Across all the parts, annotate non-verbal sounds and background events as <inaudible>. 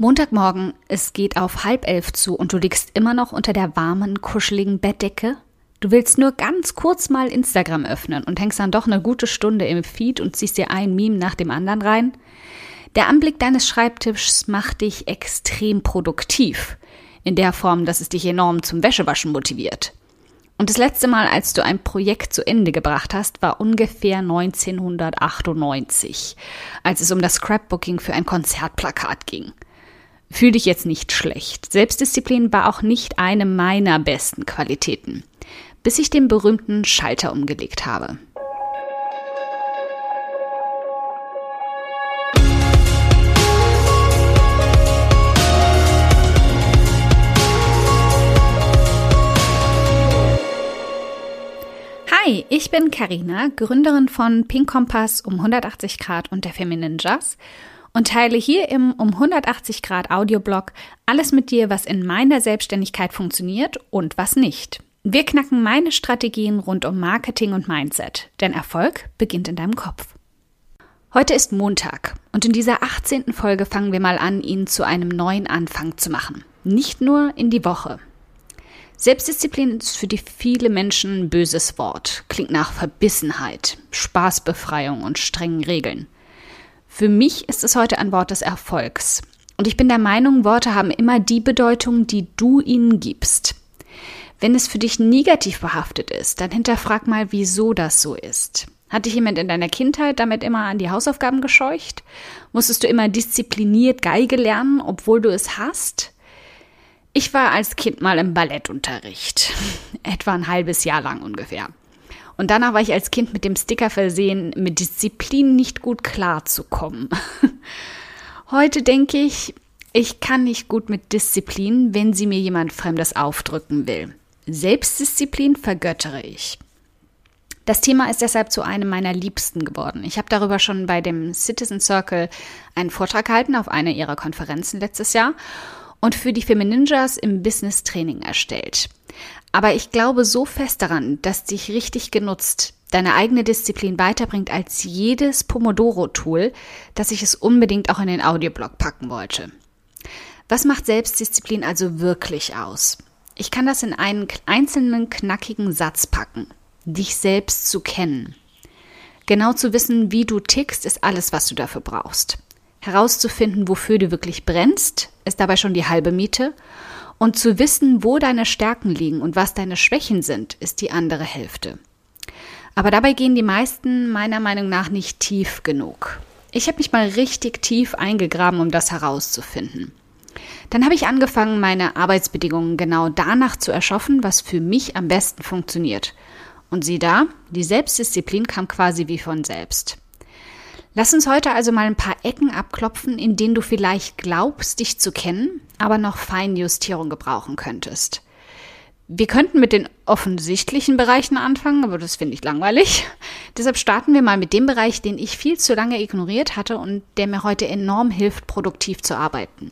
Montagmorgen, es geht auf halb elf zu und du liegst immer noch unter der warmen, kuscheligen Bettdecke. Du willst nur ganz kurz mal Instagram öffnen und hängst dann doch eine gute Stunde im Feed und ziehst dir ein Meme nach dem anderen rein. Der Anblick deines Schreibtischs macht dich extrem produktiv. In der Form, dass es dich enorm zum Wäschewaschen motiviert. Und das letzte Mal, als du ein Projekt zu Ende gebracht hast, war ungefähr 1998, als es um das Scrapbooking für ein Konzertplakat ging. Fühl dich jetzt nicht schlecht. Selbstdisziplin war auch nicht eine meiner besten Qualitäten, bis ich den berühmten Schalter umgelegt habe. Hi, ich bin Karina, Gründerin von Pink Kompass um 180 Grad und der Feminine Jazz und teile hier im um 180 Grad Audioblog alles mit dir, was in meiner Selbstständigkeit funktioniert und was nicht. Wir knacken meine Strategien rund um Marketing und Mindset, denn Erfolg beginnt in deinem Kopf. Heute ist Montag und in dieser 18. Folge fangen wir mal an, ihn zu einem neuen Anfang zu machen. Nicht nur in die Woche. Selbstdisziplin ist für die viele Menschen ein böses Wort, klingt nach Verbissenheit, Spaßbefreiung und strengen Regeln. Für mich ist es heute ein Wort des Erfolgs. Und ich bin der Meinung, Worte haben immer die Bedeutung, die du ihnen gibst. Wenn es für dich negativ behaftet ist, dann hinterfrag mal, wieso das so ist. Hat dich jemand in deiner Kindheit damit immer an die Hausaufgaben gescheucht? Musstest du immer diszipliniert Geige lernen, obwohl du es hast? Ich war als Kind mal im Ballettunterricht. <laughs> Etwa ein halbes Jahr lang ungefähr. Und danach war ich als Kind mit dem Sticker versehen, mit Disziplin nicht gut klarzukommen. <laughs> Heute denke ich, ich kann nicht gut mit Disziplin, wenn sie mir jemand Fremdes aufdrücken will. Selbstdisziplin vergöttere ich. Das Thema ist deshalb zu einem meiner Liebsten geworden. Ich habe darüber schon bei dem Citizen Circle einen Vortrag gehalten auf einer ihrer Konferenzen letztes Jahr und für die Femininjas im Business Training erstellt. Aber ich glaube so fest daran, dass dich richtig genutzt deine eigene Disziplin weiterbringt als jedes Pomodoro-Tool, dass ich es unbedingt auch in den Audioblog packen wollte. Was macht Selbstdisziplin also wirklich aus? Ich kann das in einen einzelnen knackigen Satz packen. Dich selbst zu kennen. Genau zu wissen, wie du tickst, ist alles, was du dafür brauchst. Herauszufinden, wofür du wirklich brennst, ist dabei schon die halbe Miete und zu wissen, wo deine Stärken liegen und was deine Schwächen sind, ist die andere Hälfte. Aber dabei gehen die meisten meiner Meinung nach nicht tief genug. Ich habe mich mal richtig tief eingegraben, um das herauszufinden. Dann habe ich angefangen, meine Arbeitsbedingungen genau danach zu erschaffen, was für mich am besten funktioniert. Und sieh da, die Selbstdisziplin kam quasi wie von selbst. Lass uns heute also mal ein paar Ecken abklopfen, in denen du vielleicht glaubst, dich zu kennen, aber noch Feinjustierung gebrauchen könntest. Wir könnten mit den offensichtlichen Bereichen anfangen, aber das finde ich langweilig. <laughs> Deshalb starten wir mal mit dem Bereich, den ich viel zu lange ignoriert hatte und der mir heute enorm hilft, produktiv zu arbeiten.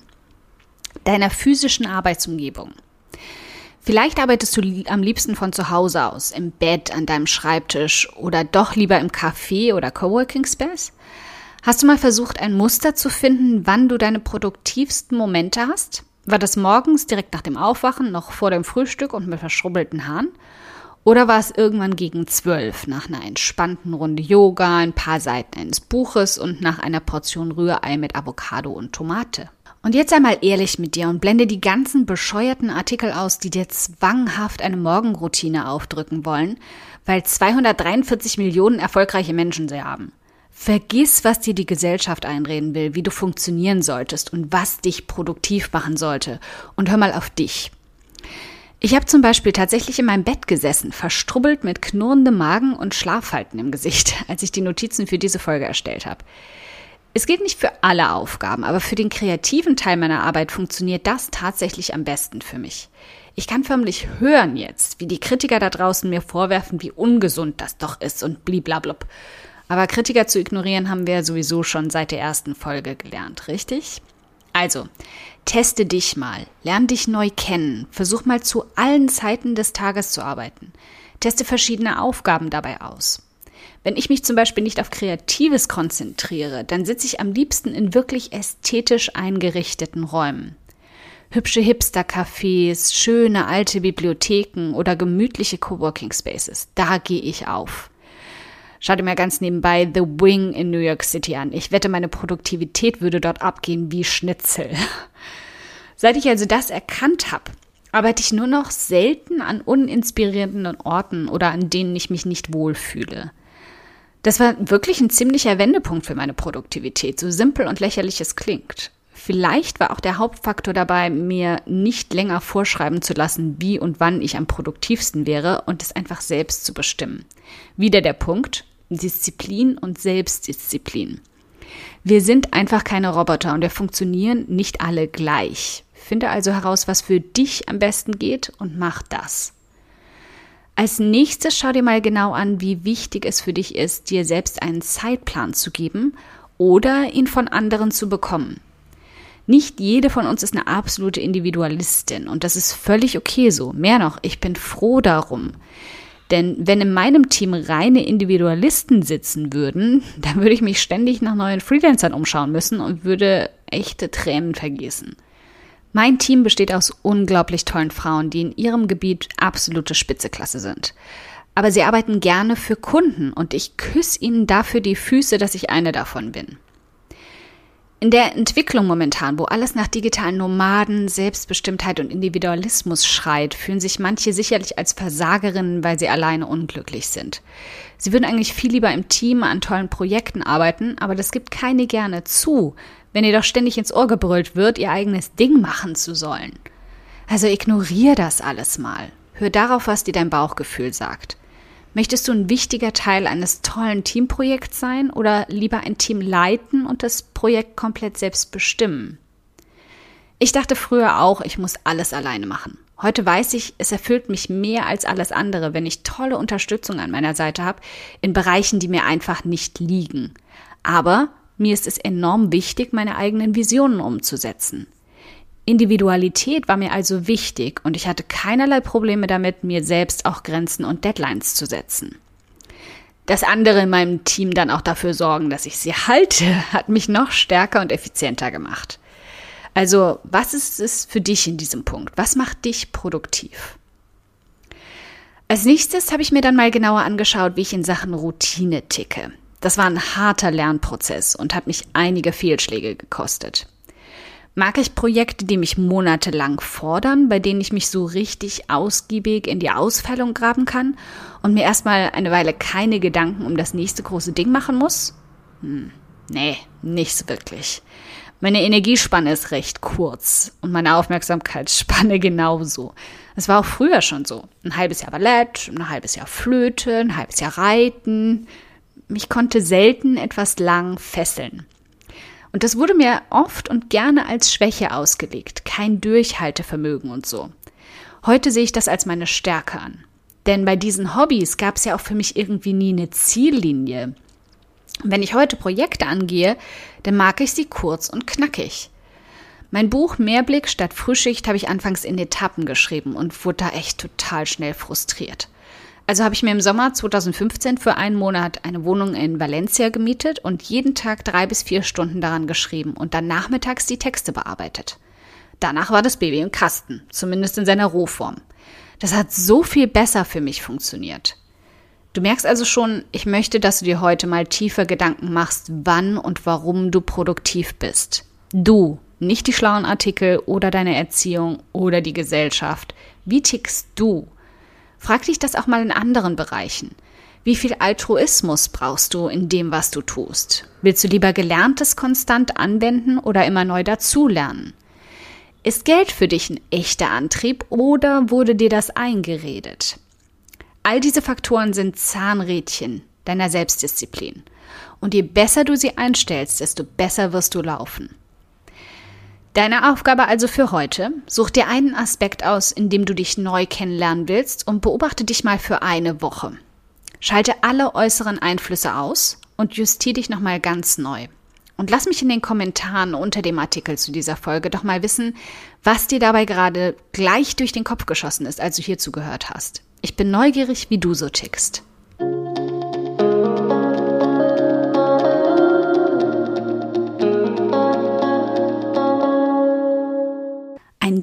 Deiner physischen Arbeitsumgebung. Vielleicht arbeitest du am liebsten von zu Hause aus, im Bett, an deinem Schreibtisch oder doch lieber im Café oder Coworking Space? Hast du mal versucht, ein Muster zu finden, wann du deine produktivsten Momente hast? War das morgens direkt nach dem Aufwachen, noch vor dem Frühstück und mit verschrubbelten Haaren? Oder war es irgendwann gegen zwölf, nach einer entspannten Runde Yoga, ein paar Seiten eines Buches und nach einer Portion Rührei mit Avocado und Tomate? Und jetzt einmal ehrlich mit dir und blende die ganzen bescheuerten Artikel aus, die dir zwanghaft eine Morgenroutine aufdrücken wollen, weil 243 Millionen erfolgreiche Menschen sie haben. Vergiss, was dir die Gesellschaft einreden will, wie du funktionieren solltest und was dich produktiv machen sollte. Und hör mal auf dich. Ich habe zum Beispiel tatsächlich in meinem Bett gesessen, verstrubbelt mit knurrendem Magen und Schlafhalten im Gesicht, <laughs> als ich die Notizen für diese Folge erstellt habe. Es gilt nicht für alle Aufgaben, aber für den kreativen Teil meiner Arbeit funktioniert das tatsächlich am besten für mich. Ich kann förmlich hören jetzt, wie die Kritiker da draußen mir vorwerfen, wie ungesund das doch ist und bliblablub. Aber Kritiker zu ignorieren haben wir sowieso schon seit der ersten Folge gelernt, richtig? Also, teste dich mal, lern dich neu kennen, versuch mal zu allen Zeiten des Tages zu arbeiten. Teste verschiedene Aufgaben dabei aus. Wenn ich mich zum Beispiel nicht auf Kreatives konzentriere, dann sitze ich am liebsten in wirklich ästhetisch eingerichteten Räumen. Hübsche Hipster-Cafés, schöne alte Bibliotheken oder gemütliche Coworking Spaces. Da gehe ich auf. Schau dir mal ganz nebenbei The Wing in New York City an. Ich wette, meine Produktivität würde dort abgehen wie Schnitzel. <laughs> Seit ich also das erkannt habe, arbeite ich nur noch selten an uninspirierenden Orten oder an denen ich mich nicht wohlfühle. Das war wirklich ein ziemlicher Wendepunkt für meine Produktivität, so simpel und lächerlich es klingt. Vielleicht war auch der Hauptfaktor dabei, mir nicht länger vorschreiben zu lassen, wie und wann ich am produktivsten wäre und es einfach selbst zu bestimmen. Wieder der Punkt, Disziplin und Selbstdisziplin. Wir sind einfach keine Roboter und wir funktionieren nicht alle gleich. Finde also heraus, was für dich am besten geht und mach das. Als nächstes schau dir mal genau an, wie wichtig es für dich ist, dir selbst einen Zeitplan zu geben oder ihn von anderen zu bekommen. Nicht jede von uns ist eine absolute Individualistin und das ist völlig okay so. Mehr noch, ich bin froh darum. Denn wenn in meinem Team reine Individualisten sitzen würden, dann würde ich mich ständig nach neuen Freelancern umschauen müssen und würde echte Tränen vergießen. Mein Team besteht aus unglaublich tollen Frauen, die in ihrem Gebiet absolute Spitzeklasse sind. Aber sie arbeiten gerne für Kunden und ich küsse ihnen dafür die Füße, dass ich eine davon bin. In der Entwicklung momentan, wo alles nach digitalen Nomaden, Selbstbestimmtheit und Individualismus schreit, fühlen sich manche sicherlich als Versagerinnen, weil sie alleine unglücklich sind. Sie würden eigentlich viel lieber im Team an tollen Projekten arbeiten, aber das gibt keine gerne zu, wenn ihr doch ständig ins Ohr gebrüllt wird, ihr eigenes Ding machen zu sollen. Also ignorier das alles mal. Hör darauf, was dir dein Bauchgefühl sagt. Möchtest du ein wichtiger Teil eines tollen Teamprojekts sein oder lieber ein Team leiten und das Projekt komplett selbst bestimmen? Ich dachte früher auch, ich muss alles alleine machen. Heute weiß ich, es erfüllt mich mehr als alles andere, wenn ich tolle Unterstützung an meiner Seite habe, in Bereichen, die mir einfach nicht liegen. Aber mir ist es enorm wichtig, meine eigenen Visionen umzusetzen. Individualität war mir also wichtig und ich hatte keinerlei Probleme damit, mir selbst auch Grenzen und Deadlines zu setzen. Dass andere in meinem Team dann auch dafür sorgen, dass ich sie halte, <laughs> hat mich noch stärker und effizienter gemacht. Also, was ist es für dich in diesem Punkt? Was macht dich produktiv? Als nächstes habe ich mir dann mal genauer angeschaut, wie ich in Sachen Routine ticke. Das war ein harter Lernprozess und hat mich einige Fehlschläge gekostet. Mag ich Projekte, die mich monatelang fordern, bei denen ich mich so richtig ausgiebig in die Ausfällung graben kann und mir erstmal eine Weile keine Gedanken um das nächste große Ding machen muss? Hm, nee, nicht so wirklich. Meine Energiespanne ist recht kurz und meine Aufmerksamkeitsspanne <laughs> genauso. Es war auch früher schon so. Ein halbes Jahr Ballett, ein halbes Jahr Flöte, ein halbes Jahr Reiten. Mich konnte selten etwas lang fesseln. Und das wurde mir oft und gerne als Schwäche ausgelegt, kein Durchhaltevermögen und so. Heute sehe ich das als meine Stärke an. Denn bei diesen Hobbys gab es ja auch für mich irgendwie nie eine Ziellinie. Wenn ich heute Projekte angehe, dann mag ich sie kurz und knackig. Mein Buch Mehrblick statt Frühschicht habe ich anfangs in Etappen geschrieben und wurde da echt total schnell frustriert. Also habe ich mir im Sommer 2015 für einen Monat eine Wohnung in Valencia gemietet und jeden Tag drei bis vier Stunden daran geschrieben und dann nachmittags die Texte bearbeitet. Danach war das Baby im Kasten, zumindest in seiner Rohform. Das hat so viel besser für mich funktioniert. Du merkst also schon, ich möchte, dass du dir heute mal tiefer Gedanken machst, wann und warum du produktiv bist. Du, nicht die schlauen Artikel oder deine Erziehung oder die Gesellschaft. Wie tickst du? Frag dich das auch mal in anderen Bereichen. Wie viel Altruismus brauchst du in dem, was du tust? Willst du lieber Gelerntes konstant anwenden oder immer neu dazulernen? Ist Geld für dich ein echter Antrieb oder wurde dir das eingeredet? All diese Faktoren sind Zahnrädchen deiner Selbstdisziplin. Und je besser du sie einstellst, desto besser wirst du laufen. Deine Aufgabe also für heute, such dir einen Aspekt aus, in dem du dich neu kennenlernen willst und beobachte dich mal für eine Woche. Schalte alle äußeren Einflüsse aus und justier dich nochmal ganz neu. Und lass mich in den Kommentaren unter dem Artikel zu dieser Folge doch mal wissen, was dir dabei gerade gleich durch den Kopf geschossen ist, als du hier zugehört hast. Ich bin neugierig, wie du so tickst.